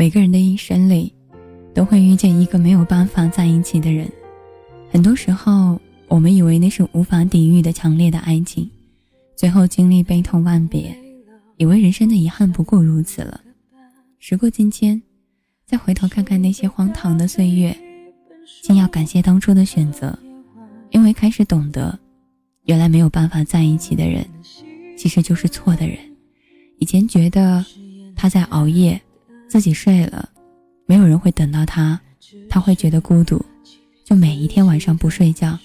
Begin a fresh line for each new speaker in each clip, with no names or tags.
每个人的一生里，都会遇见一个没有办法在一起的人。很多时候，我们以为那是无法抵御的强烈的爱情，最后经历悲痛万别，以为人生的遗憾不过如此了。时过境迁，再回头看看那些荒唐的岁月，竟要感谢当初的选择，因为开始懂得，原来没有办法在一起的人，其实就是错的人。以前觉得他在熬夜。自己睡了，没有人会等到他，他会觉得孤独，就每一天晚上不睡觉，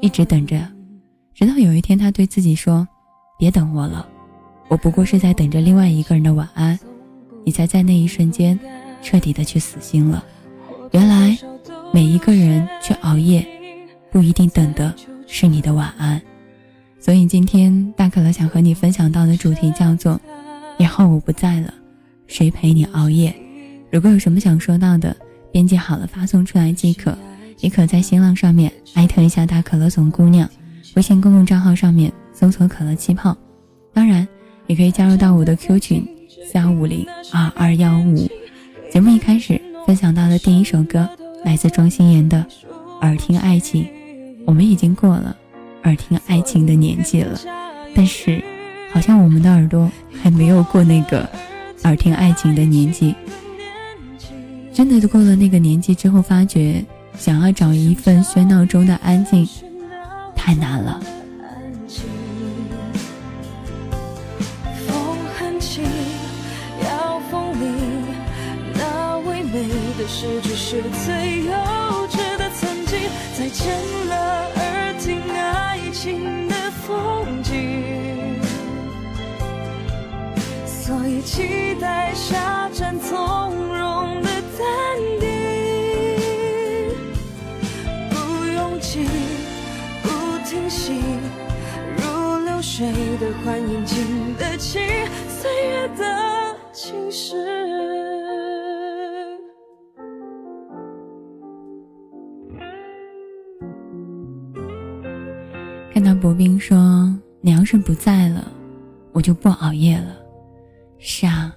一直等着，直到有一天他对自己说：“别等我了，我不过是在等着另外一个人的晚安。”你才在那一瞬间彻底的去死心了。原来每一个人去熬夜，不一定等的是你的晚安。所以今天大可乐想和你分享到的主题叫做：以后我不在了。谁陪你熬夜？如果有什么想说到的，编辑好了发送出来即可，也可在新浪上面艾特一下大可乐总姑娘，微信公共账号上面搜索可乐气泡，当然也可以加入到我的 Q 群四幺五零二二幺五。节目一开始分享到的第一首歌来自庄心妍的《耳听爱情》，我们已经过了耳听爱情的年纪了，但是好像我们的耳朵还没有过那个。耳听爱情的年纪，真的过了那个年纪之后，发觉想要找一份喧闹中的安静，太难了。
风很轻，要风铃，那唯美的诗句是最幼稚的曾经。再见了，期待下站从容的淡定，不用急，不停息，如流水的欢迎，经得起岁月的侵蚀。
看到薄冰说：“你要是不在了，我就不熬夜了。”是啊，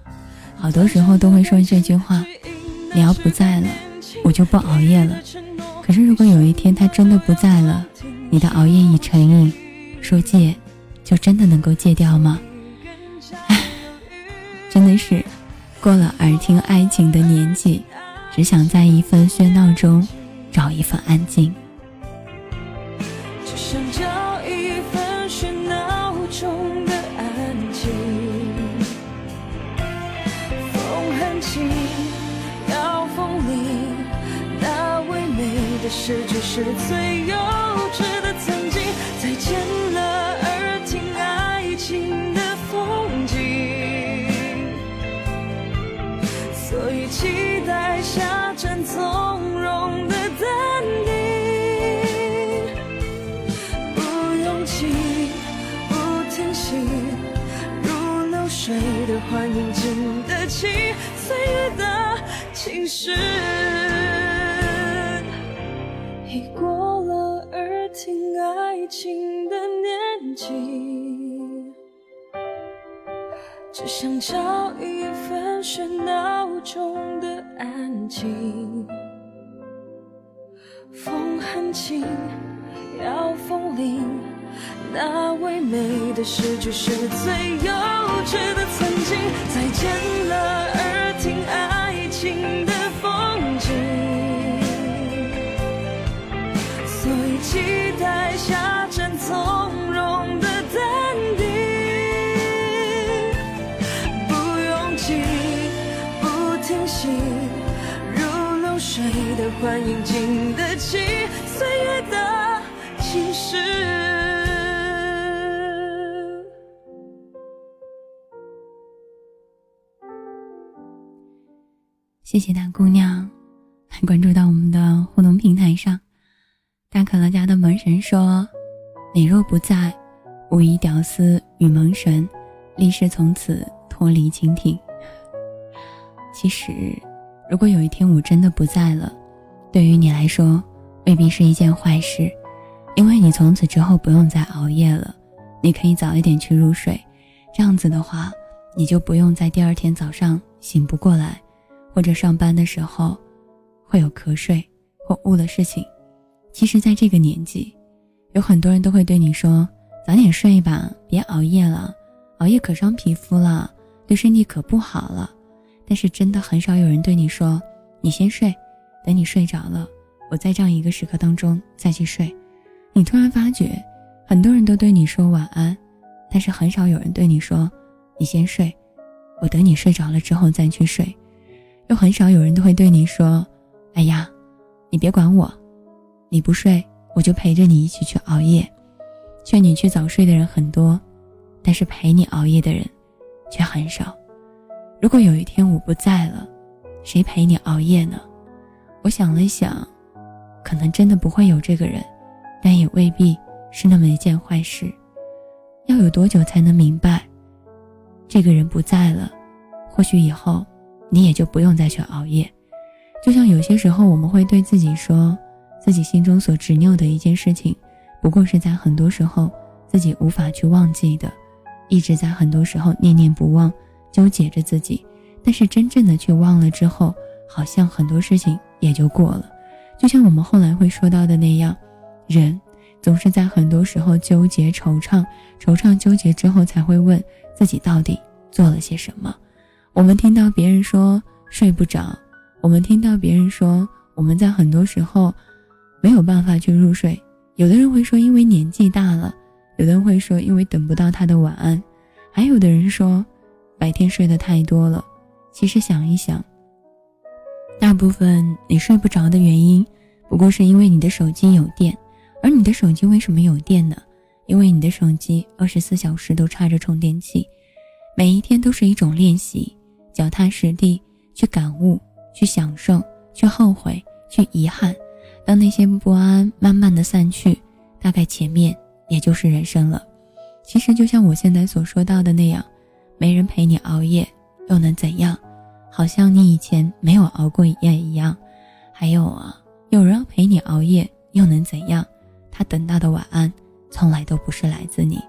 好多时候都会说这句话：“你要不在了，我就不熬夜了。”可是如果有一天他真的不在了，你的熬夜已成瘾，说戒，就真的能够戒掉吗？唉，真的是过了耳听爱情的年纪，只想在一份喧闹中找一份安静。
是最有爱情的年纪，只想找一份喧闹中的安静。风很轻，要风铃，那唯美的诗句是最幼稚的曾经。再见了，耳听爱情的风景。期待下站从容的淡定，不用急，不停息，如流水的欢迎，经得起岁月的侵蚀。
谢谢大姑娘，还关注到我。大可乐家的门神说：“你若不在，无疑屌丝与门神，立誓从此脱离蜻蜓。”其实，如果有一天我真的不在了，对于你来说未必是一件坏事，因为你从此之后不用再熬夜了，你可以早一点去入睡，这样子的话，你就不用在第二天早上醒不过来，或者上班的时候会有瞌睡或误了事情。其实，在这个年纪，有很多人都会对你说：“早点睡吧，别熬夜了，熬夜可伤皮肤了，对身体可不好了。”但是，真的很少有人对你说：“你先睡，等你睡着了，我在这样一个时刻当中再去睡。”你突然发觉，很多人都对你说晚安，但是很少有人对你说：“你先睡，我等你睡着了之后再去睡。”又很少有人都会对你说：“哎呀，你别管我，你不睡我就陪着你一起去熬夜。”劝你去早睡的人很多，但是陪你熬夜的人却很少。如果有一天我不在了，谁陪你熬夜呢？我想了想，可能真的不会有这个人，但也未必是那么一件坏事。要有多久才能明白，这个人不在了？或许以后。你也就不用再去熬夜，就像有些时候我们会对自己说，自己心中所执拗的一件事情，不过是在很多时候自己无法去忘记的，一直在很多时候念念不忘，纠结着自己。但是真正的去忘了之后，好像很多事情也就过了。就像我们后来会说到的那样，人总是在很多时候纠结、惆怅、惆怅、纠结之后，才会问自己到底做了些什么。我们听到别人说睡不着，我们听到别人说我们在很多时候没有办法去入睡。有的人会说因为年纪大了，有的人会说因为等不到他的晚安，还有的人说白天睡得太多了。其实想一想，大部分你睡不着的原因，不过是因为你的手机有电。而你的手机为什么有电呢？因为你的手机二十四小时都插着充电器，每一天都是一种练习。脚踏实地去感悟，去享受，去后悔，去遗憾。当那些不安慢慢的散去，大概前面也就是人生了。其实就像我现在所说到的那样，没人陪你熬夜又能怎样？好像你以前没有熬过夜一样。还有啊，有人陪你熬夜又能怎样？他等到的晚安从来都不是来自你，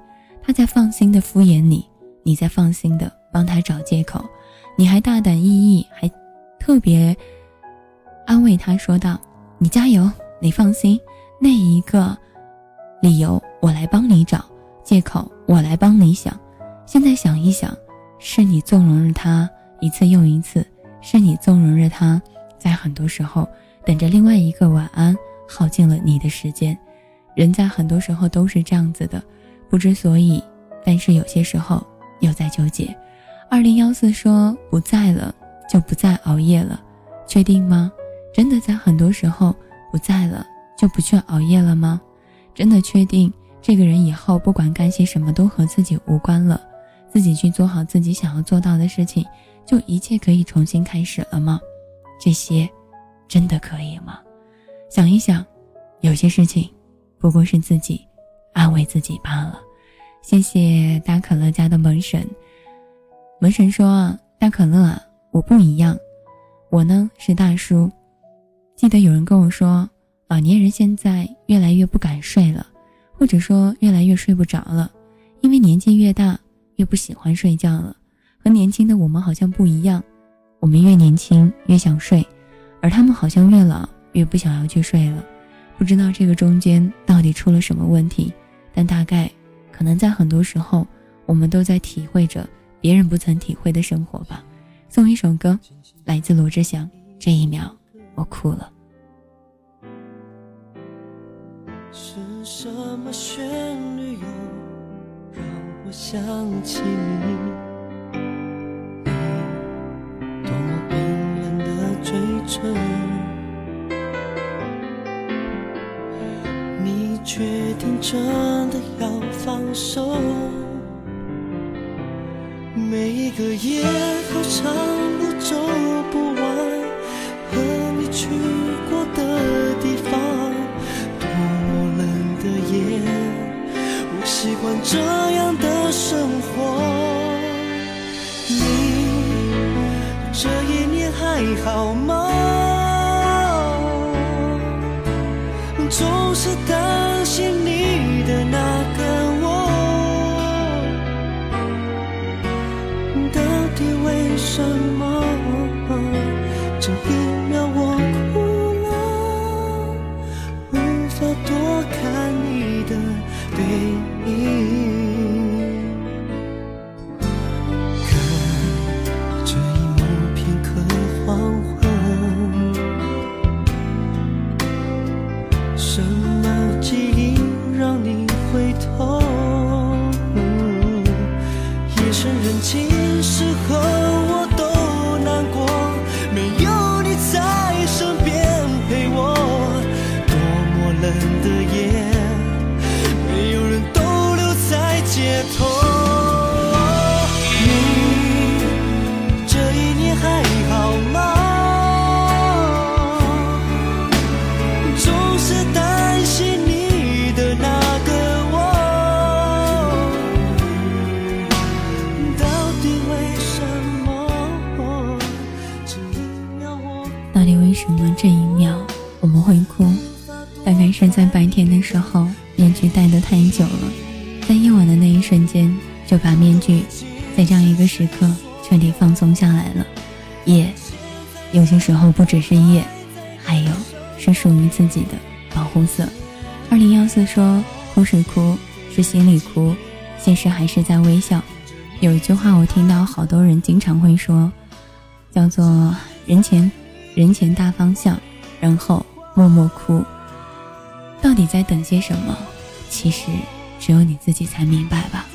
他在放心的敷衍你，你在放心的帮他找借口。你还大胆翼翼，还特别安慰他说道：“你加油，你放心，那一个理由我来帮你找，借口我来帮你想。现在想一想，是你纵容着他一次又一次，是你纵容着他在很多时候等着另外一个晚安，耗尽了你的时间。人在很多时候都是这样子的，不知所以，但是有些时候又在纠结。”二零幺四说不在了就不再熬夜了，确定吗？真的在很多时候不在了就不去熬夜了吗？真的确定这个人以后不管干些什么都和自己无关了，自己去做好自己想要做到的事情，就一切可以重新开始了吗？这些真的可以吗？想一想，有些事情不过是自己安慰自己罢了。谢谢大可乐家的门神。门神说：“啊，大可乐啊，我不一样，我呢是大叔。记得有人跟我说，老年人现在越来越不敢睡了，或者说越来越睡不着了，因为年纪越大越不喜欢睡觉了。和年轻的我们好像不一样，我们越年轻越想睡，而他们好像越老越不想要去睡了。不知道这个中间到底出了什么问题，但大概可能在很多时候，我们都在体会着。”别人不曾体会的生活吧。送一首歌，来自罗志祥。这一秒，我哭了。
是什么旋律又让我想起你？你多么冰冷的嘴唇，你决定真的要放手？每一个夜，好长路走不完，和你去这样的生活。你这一年还好吗？总是担
时
刻彻底放松下来了。夜，有些时候不只是夜，还有是属于自己的保护色。二零幺四说：“哭是哭，是心里哭，现实还是在微笑。”有一句话我听到好多人经常会说，叫做“人前人前大方向，然后默默哭”。到底在等些什么？其实只有你自己才明白吧。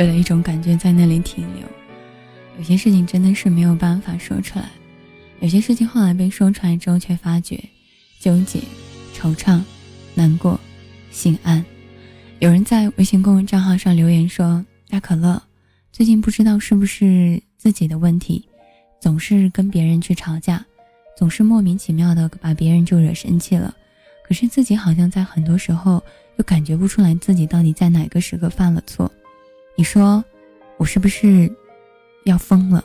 为了一种感觉
在那里停留。有些事情真的是没有办法说出来，有些事情后来被说出来之后，却发觉纠结、惆怅、难过、心安。有人在微信公众账号上留言说：“大可乐，最近不知道是不是自己的问题，总是跟别人去吵架，总是莫名其妙的把别人就惹生气了。可是自己好像在很多时候又感觉不出来自己到底在哪个时刻犯了错。你说我是不是要疯了？”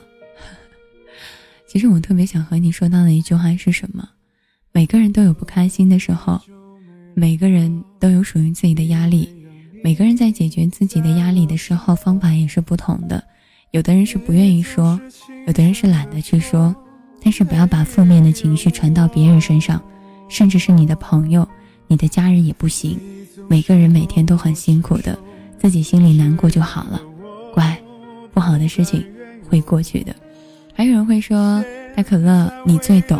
其实我特别想和你说到的一句话是什么？每个人都有不开心的时候，每个人都有属于自己的压力。每个人在解决自己的压力的时候，方法也是不同的。有的人是不愿意说，有的人是懒得去说。但是不要把负面的情绪传到别人身上，甚至是你的朋友、你的家人也不行。每个人每天都很辛苦的，自己心里难过就好了。乖，不好的事情会过去的。还有人会说：“大可乐，你最懂。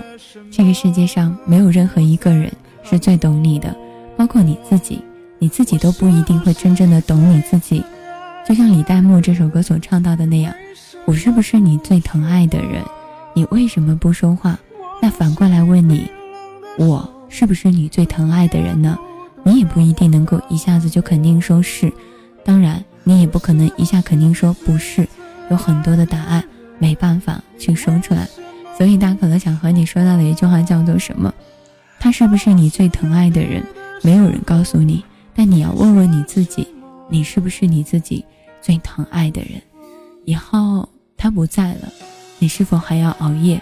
这个世界上没有任何一个人是最懂你的，包括你自己。”你自己都不一定会真正的懂你自己，就像李代沫这首歌所唱到的那样，我是不是你最疼爱的人？你为什么不说话？那反过来问你，我是不是你最疼爱的人呢？你也不一定能够一下子就肯定说是，当然你也不可能一下肯定说不是，有很多的答案没办法去说出来。所以大可乐想和你说到的一句话叫做什么？他是不是你最疼爱的人？没有人告诉你。但你要问问你自己，你是不是你自己最疼爱的人？以后他不在了，你是否还要熬夜？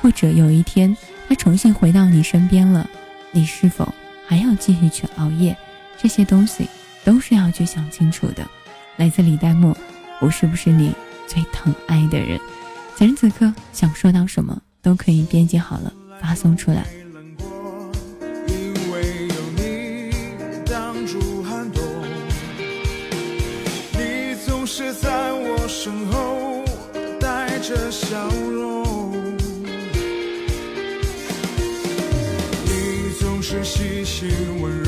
或者有一天他重新回到你身边了，你是否还要继续去熬夜？这些东西都是要去想清楚的。来自李代沫，我是不是你最疼爱的人？此时此刻想说到什么，都可以编辑好了发送出来。
你总是细心温柔，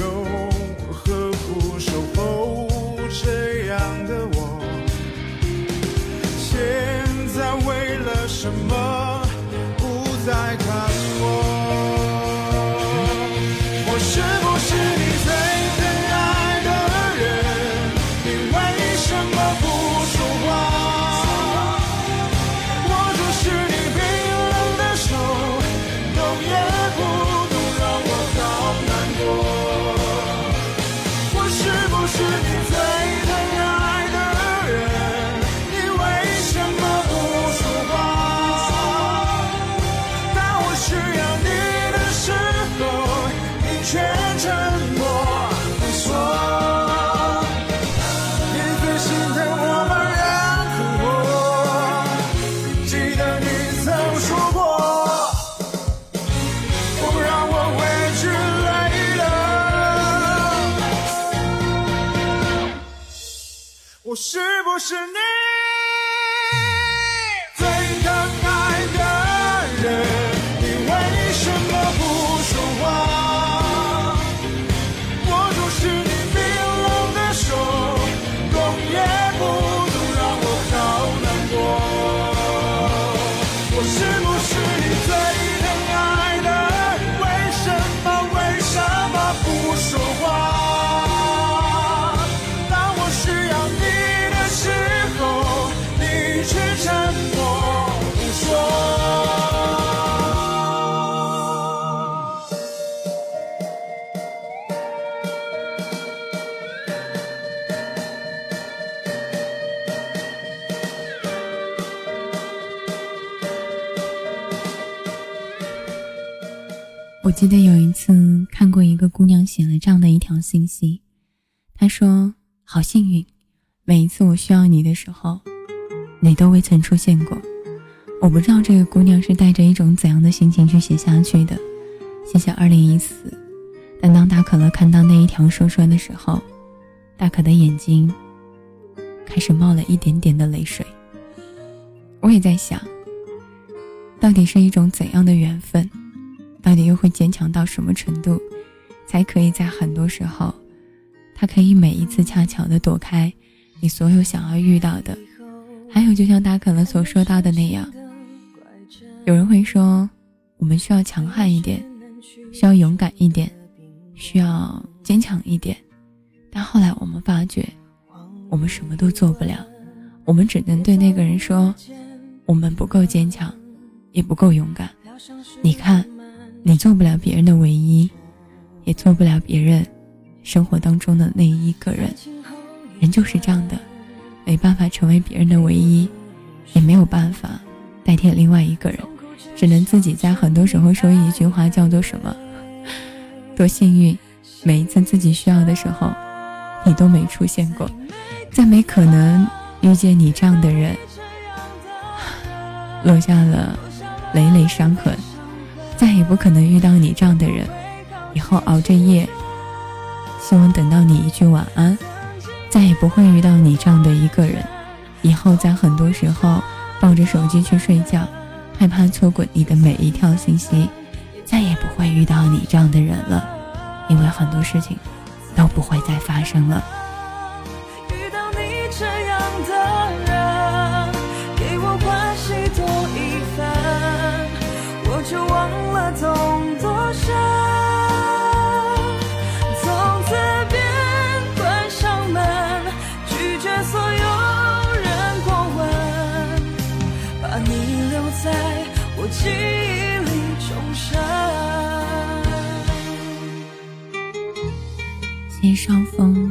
我是不是你？记得
有一次看过一个姑娘写了这样的一条信息，她说：“好幸运，每一次我需要你的时候，你都未曾出现过。”我不知道这个姑娘是带着一种怎样的心情去写下去的。谢谢二零一四。但当大可乐看到那一条说说的时候，大可的眼睛开始冒了一点点的泪水。我也在想，到底是一种怎样的缘分？到底又会坚强到什么程度，才可以在很多时候，他可以每一次恰巧的躲开你所有想要遇到的。还有，就像大可乐所说到的那样，有人会说，我们需要强悍一点，需要勇敢一点，需要坚强一点。但后来我们发觉，我们什么都做不了，我们只能对那个人说，我们不够坚强，也不够勇敢。你看。你做不了别人的唯一，也做不了别人生活当中的那一个人。人就是这样的，没办法成为别人的唯一，也没有办法代替另外一个人，只能自己在很多时候说一句话，叫做什么？多幸运，每一次自己需要的时候，你都没出现过，再没可能遇见你这样的人，落下了累累伤痕。再也不可能遇到你这样的人，以后熬着夜，希望等到你一句晚安。再也不会遇到你这样的一个人，以后在很多时候抱着手机去睡觉，害怕错过你的每一条信息。再也不会遇到你这样的人了，因为很多事情都不会再发生了。伤风。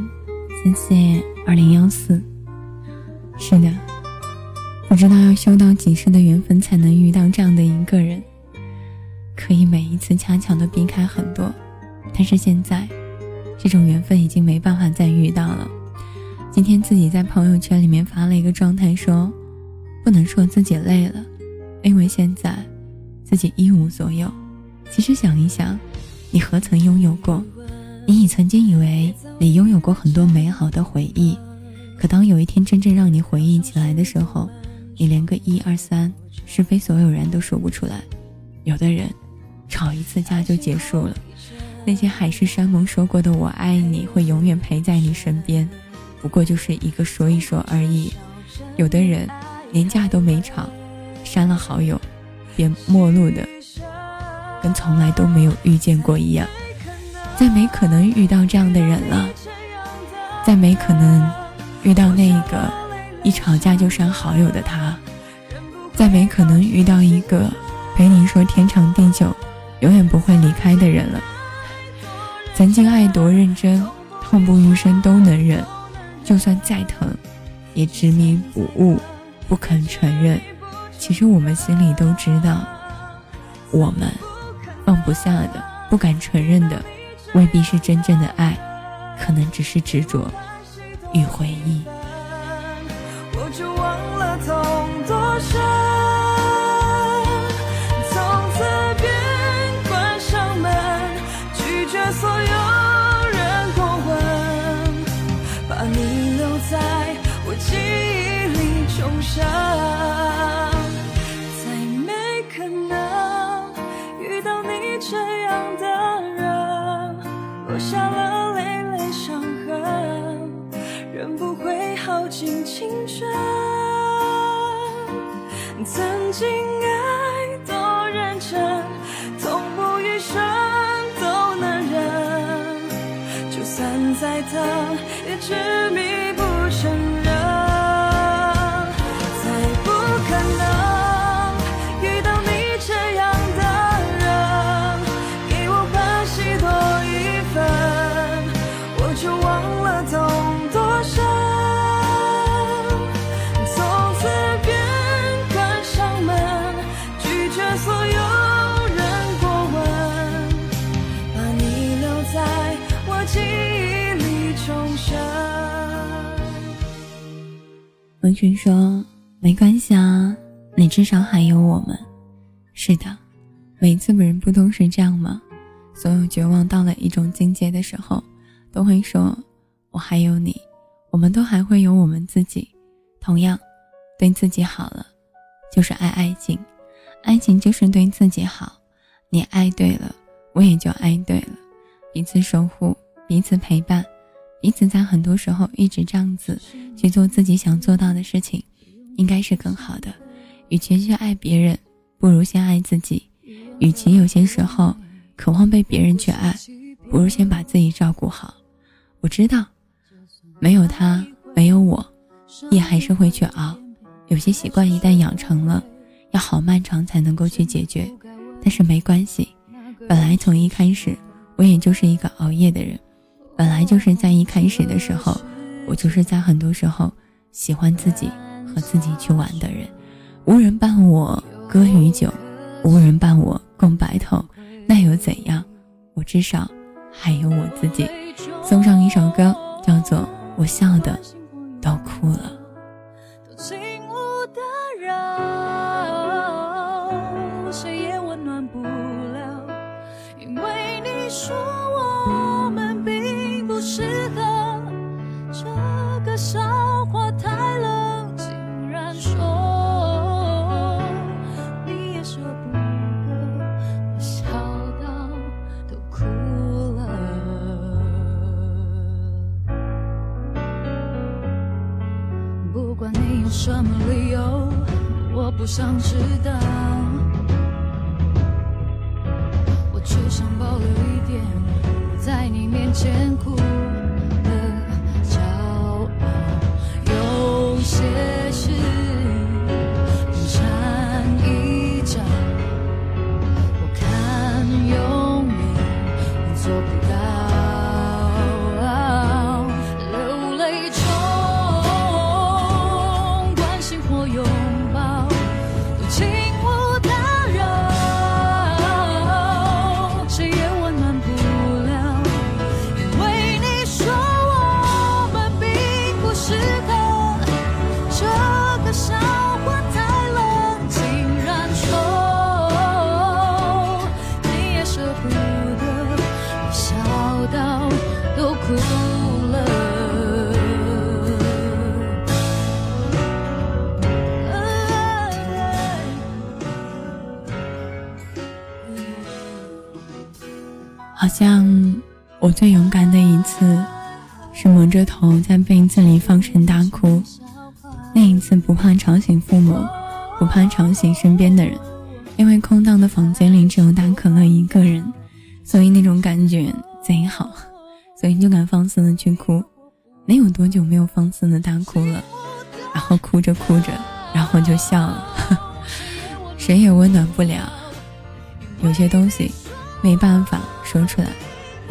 陪在你身边，不过就是一个说一说而已。有的人连架都没吵，删了好友，便陌路的，跟从来都没有遇见过一样。再没可能遇到这样的人了，再没可能遇到那个一吵架就删好友的他，再没可能遇到一个陪你说天长地久、永远不会离开的人了。曾经爱多认真，痛不欲生都能忍，就算再疼，也执迷不悟，不肯承认。其实我们心里都知道，我们放不下的、不敢承认的，未必是真正的爱，可能只是执着与回忆。
我就忘了痛多深，从此关上门，拒绝所有想，再没可能遇到你这样的人，落下了累累伤痕，人不会耗尽青春。曾经爱多认真，痛不欲生都能忍，就算再疼也执迷。
文群说：“没关系啊，你至少还有我们。”是的，每次本人不都是这样吗？所有绝望到了一种境界的时候，都会说：“我还有你。”我们都还会有我们自己。同样，对自己好了，就是爱爱情。爱情就是对自己好。你爱对了，我也就爱对了。彼此守护，彼此陪伴。彼此在很多时候一直这样子去做自己想做到的事情，应该是更好的。与其去爱别人，不如先爱自己；与其有些时候渴望被别人去爱，不如先把自己照顾好。我知道，没有他，没有我，也还是会去熬。有些习惯一旦养成了，要好漫长才能够去解决。但是没关系，本来从一开始，我也就是一个熬夜的人。本来就是在一开始的时候，我就是在很多时候喜欢自己和自己去玩的人。无人伴我歌与酒，无人伴我共白头，那又怎样？我至少还有我自己。送上一首歌，叫做《我笑的都哭了》。
适合这个笑话太冷竟然说你也舍不得我笑到都哭了。不管你有什么理由我不想知道我只想保留一点在你面前哭。最勇敢的一次，是蒙着头在被子里放声大哭。那一次不怕吵醒父母，不怕吵醒身边的人，
因为空荡的房间里只有大可乐一个人，所以那种感觉贼好，所以就敢放肆的去哭。没有多久没有放肆的大哭了，然后哭着哭着，然后就笑了。谁也温暖不了，有些东西没办法说出来，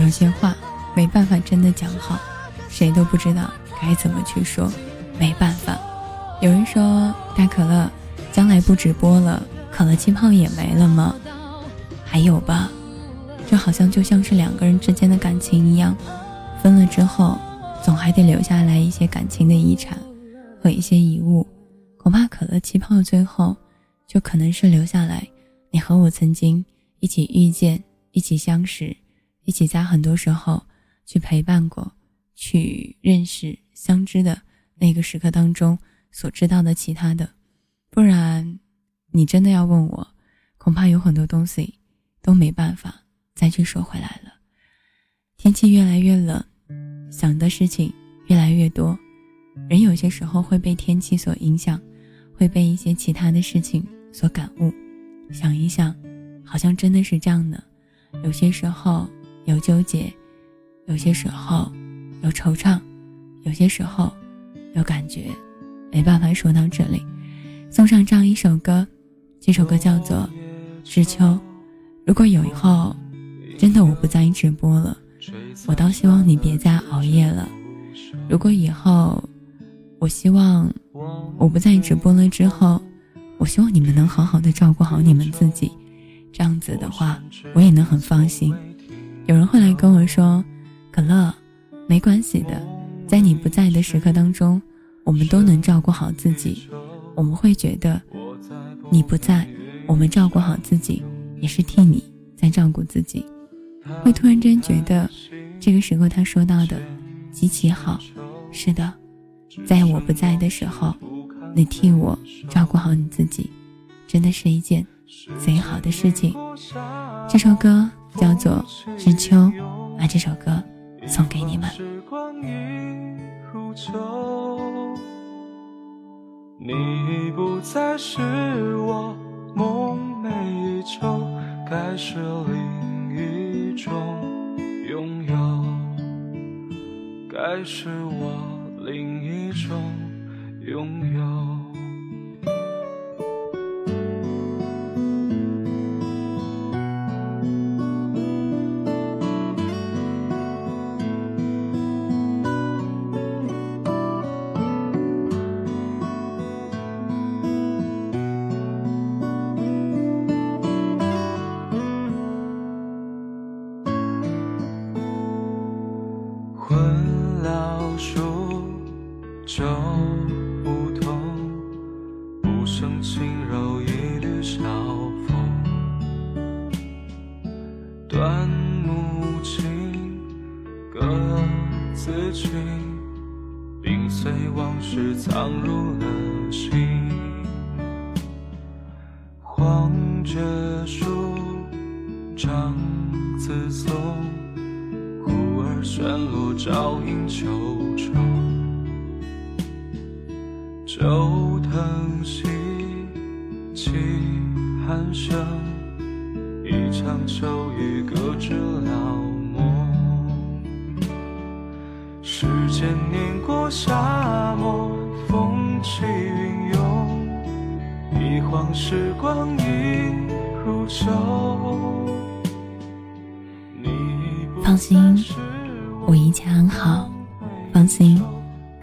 有些话没办法真的讲好，谁都不知道该怎么去说，没办法。有人说大可乐将来不直播了，可乐气泡也没了吗？还有吧，这好像就像是两个人之间的感情一样，分了之后。总还得留下来一些感情的遗产和一些遗物，恐怕可乐气泡最后就可能是留下来你和我曾经一起遇见、一起相识、一起在很多时候去陪伴过、去认识、相知的那个时刻当中所知道的其他的。不然，你真的要问我，恐怕有很多东西都没办法再去说回来了。天气越来越冷。想的事情越来越多，人有些时候会被天气所影响，会被一些其他的事情所感悟。想一想，好像真的是这样的。有些时候有纠结，有些时候有惆怅，有些时候有感觉。没办法说到这里，送上这样一首歌，这首歌叫做《知秋》。如果有以后真的我不再直播了。我倒希望你别再熬夜了。如果以后，我希望我不再直播了之后，我希望你们能好好的照顾好你们自己。这样子的话，我也能很放心。有人会来跟我说：“可乐，没关系的，在你不在的时刻当中，我们都能照顾好自己。我们会觉得你不在，我们照顾好自己，也是替你在照顾自己。”会突然间觉得，这个时候他说到的极其好。是的，在我不在的时候，你替我照顾好你自己，真的是一件贼好的事情。这首歌叫做《知秋》，把这首歌送给你们。
你已不再是我梦寐以求，该是另一种拥有，该是我另一种拥有。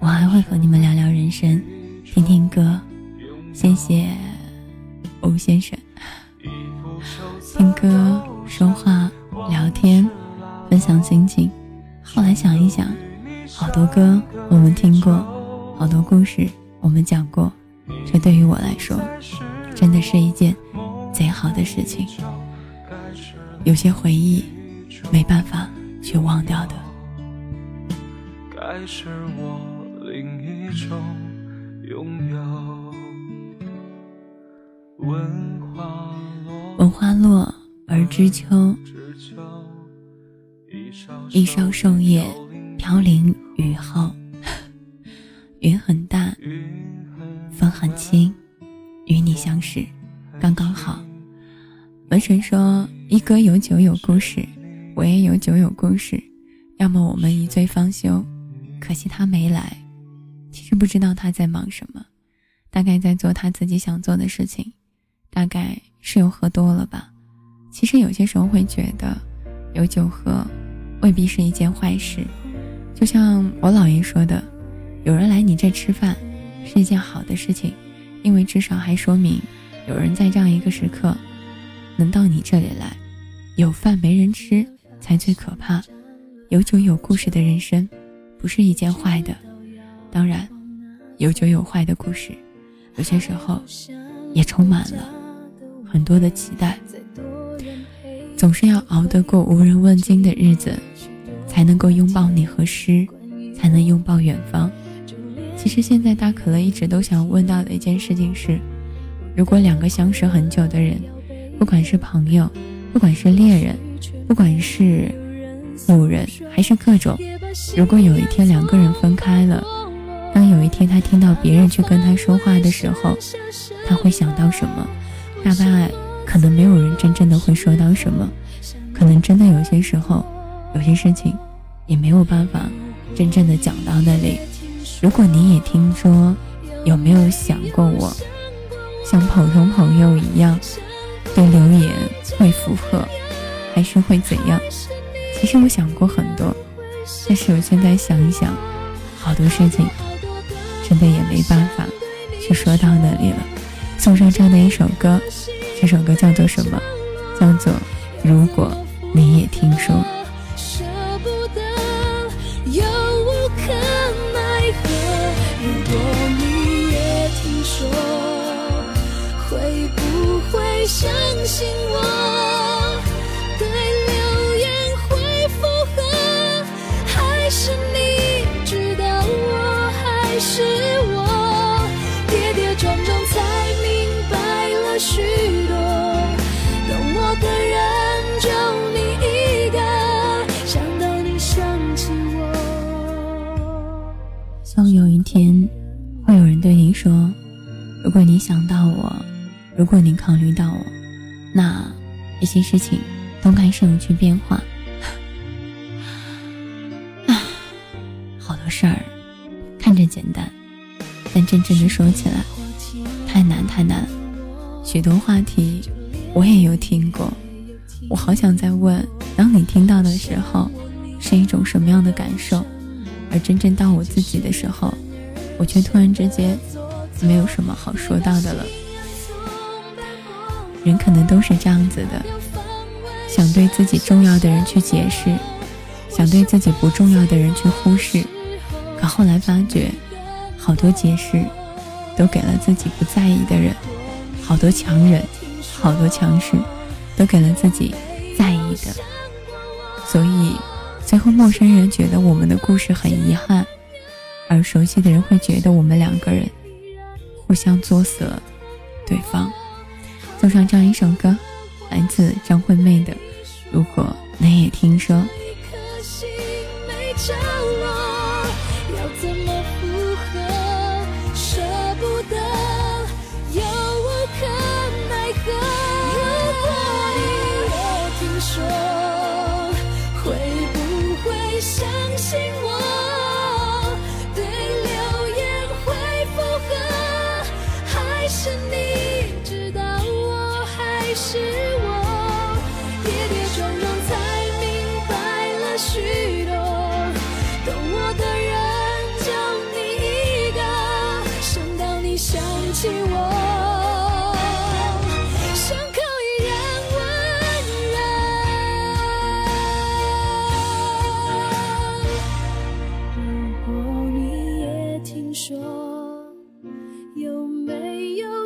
我还会和你们聊聊人生，听听歌。谢谢吴先生。听歌、说话、聊天、分享心情。后来想一想，好多歌我们听过，好多故事我们讲过。这对于我来说，真的是一件贼好的事情。有些回忆没办法去忘掉的。闻花落而知秋，一梢瘦叶飘零雨后。云很大，风很轻，与你相识刚刚好。门神说：“一哥有酒有故事，我也有酒有故事。要么我们一醉方休。可惜他没来。其实不知道他在忙什么，大概在做他自己想做的事情。大概是又喝多了吧。其实有些时候会觉得，有酒喝，未必是一件坏事。就像我姥爷说的，有人来你这吃饭，是一件好的事情，因为至少还说明有人在这样一个时刻。”能到你这里来，有饭没人吃才最可怕。有酒有故事的人生，不是一件坏的。当然，有酒有坏的故事，有些时候也充满了很多的期待。总是要熬得过无人问津的日子，才能够拥抱你和诗，才能拥抱远方。其实现在大可乐一直都想问到的一件事情是：如果两个相识很久的人。不管是朋友，不管是恋人，不管是路人，还是各种，如果有一天两个人分开了，当有一天他听到别人去跟他说话的时候，他会想到什么？大概可能没有人真正的会说到什么，可能真的有些时候，有些事情也没有办法真正的讲到那里。如果你也听说，有没有想过我，像普通朋友一样？对留言会附和，还是会怎样？其实我想过很多，但是我现在想一想，好多事情真的也没办法去说到那里了。送上这样的一首歌，这首歌叫做什么？叫做如果你也听说。
相信我？想到我，
如果你考虑到我，那一些事情都开始有去变化。”啊，好多事儿看着简单，但真正的说起来太难太难。许多话题我也有听过，我好想再问：当你听到的时候，是一种什么样的感受？而真正到我自己的时候，我却突然之间没有什么好说到的了。人可能都是这样子的，想对自己重要的人去解释，想对自己不重要的人去忽视，可后来发觉，好多解释都给了自己不在意的人，好多强忍，好多强势，都给了自己在意的，所以最后陌生人觉得我们的故事很遗憾，而熟悉的人会觉得我们两个人互相作死了对方。送上这样一首歌，来自张惠妹的《如果你也听说》。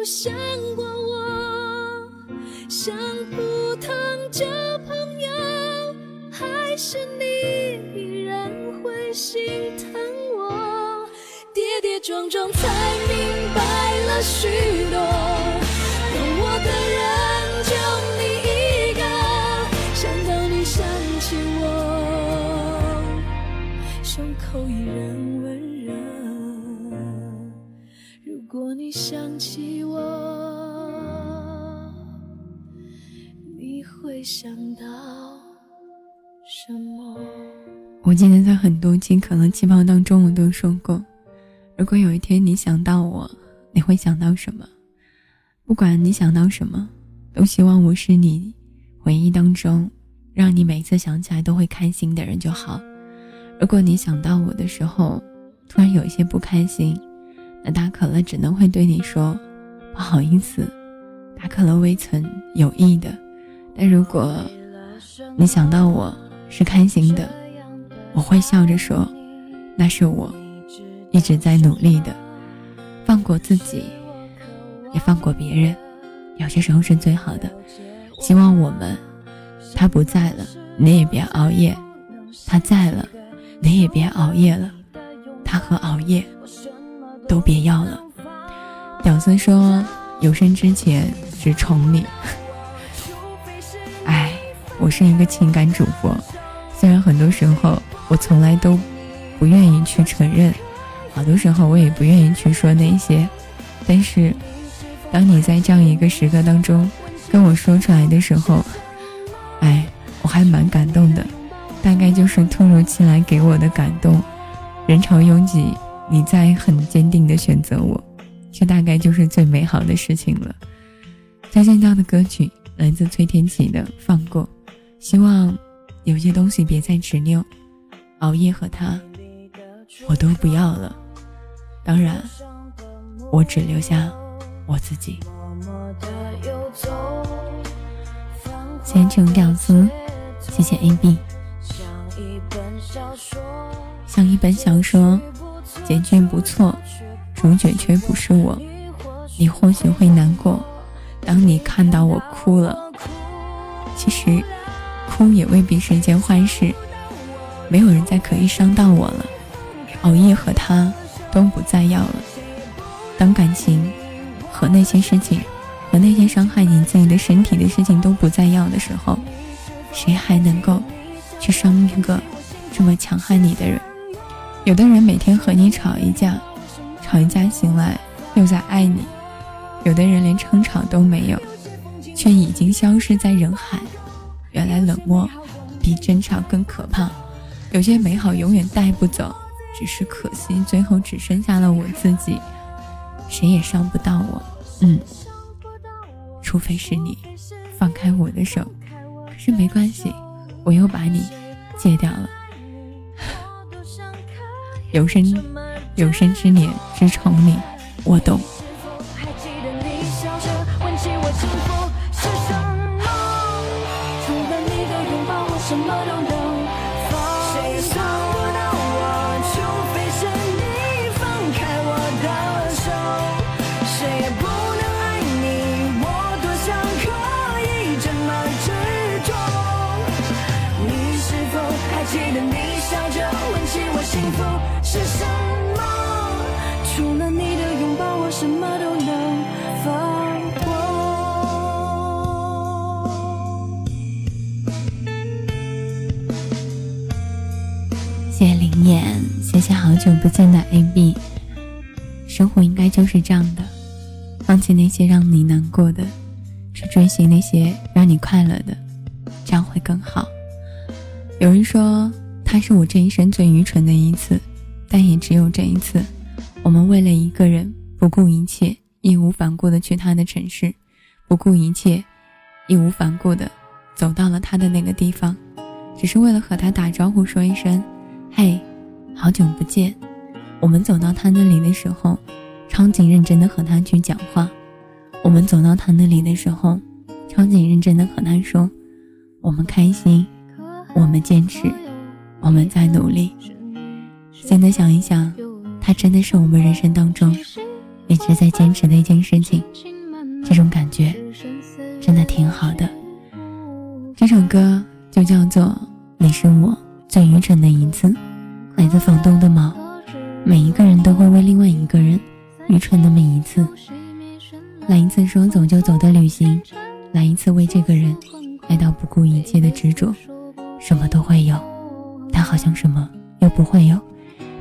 想过我？想普通交朋友，还是你依然会心疼我？跌跌撞撞才明白了许多，我
记得在很多期可乐气泡当中，我都说过，如果有一天你想到我，你会想到什么？不管你想到什么，都希望我是你回忆当中让你每次想起来都会开心的人就好。如果你想到我的时候，突然有一些不开心，那大可乐只能会对你说：“不好意思，大可乐未曾有意的。”但如果你想到我是开心的，我会笑着说：“那是我一直在努力的，放过自己，也放过别人，有些时候是最好的。希望我们，他不在了，你也别熬夜；他在了，你也别熬夜了。”他和熬夜都别要了。屌丝说：“有生之前只宠你。”哎，我是一个情感主播，虽然很多时候我从来都不愿意去承认，好多时候我也不愿意去说那些，但是当你在这样一个时刻当中跟我说出来的时候，哎，我还蛮感动的。大概就是突如其来给我的感动。人潮拥挤，你在很坚定的选择我，这大概就是最美好的事情了。再见到的歌曲来自崔天启的《放过》，希望有些东西别再执拗，熬夜和他，我都不要了。当然，我只留下我自己。先成屌丝，谢谢 A B。像一本小说，结局不错，主角却不是我。你或许会难过，当你看到我哭了。其实，哭也未必是件坏事。没有人再可以伤到我了，熬夜和他都不再要了。当感情和那些事情，和那些伤害你自己的身体的事情都不再要的时候，谁还能够去伤一个这么强悍你的人？有的人每天和你吵一架，吵一架醒来又在爱你；有的人连争吵都没有，却已经消失在人海。原来冷漠比争吵更可怕。有些美好永远带不走，只是可惜最后只剩下了我自己，谁也伤不到我。嗯，除非是你放开我的手，可是没关系，我又把你戒掉了。有生有生之年只宠你，我懂。什么都能放过谢谢灵眼，谢谢好久不见的 A B。生活应该就是这样的，放弃那些让你难过的，去追寻那些让你快乐的，这样会更好。有人说，他是我这一生最愚蠢的一次，但也只有这一次。我们为了一个人，不顾一切，义无反顾的去他的城市，不顾一切，义无反顾的走到了他的那个地方，只是为了和他打招呼，说一声。嘿，好久不见！我们走到他那里的时候，超级认真的和他去讲话。我们走到他那里的时候，超级认真的和他说：“我们开心，我们坚持，我们在努力。”现在想一想，他真的是我们人生当中一直在坚持的一件事情。这种感觉真的挺好的。这首歌就叫做《你是我》。最愚蠢的一次，来自房东的猫。每一个人都会为另外一个人愚蠢那么一次，来一次说走就走的旅行，来一次为这个人爱到不顾一切的执着。什么都会有，但好像什么又不会有。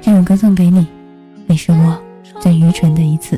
这首歌送给你，你是我最愚蠢的一次。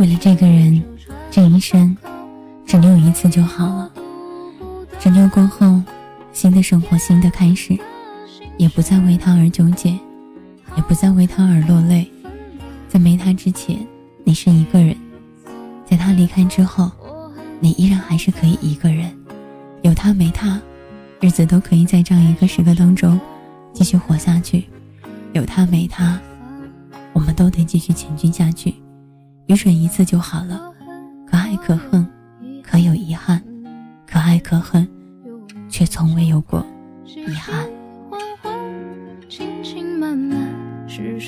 为了这个人，这一生只留一次就好了。只留过后，新的生活，新的开始，也不再为他而纠结，也不再为他而落泪。在没他之前，你是一个人；在他离开之后，你依然还是可以一个人。有他没他，日子都可以在这样一个时刻当中继续活下去。有他没他，我们都得继续前进下去。愚蠢一次就好了，可爱可恨，可有遗憾，可爱可恨，却从未有过遗憾。
缓缓，轻轻慢慢，是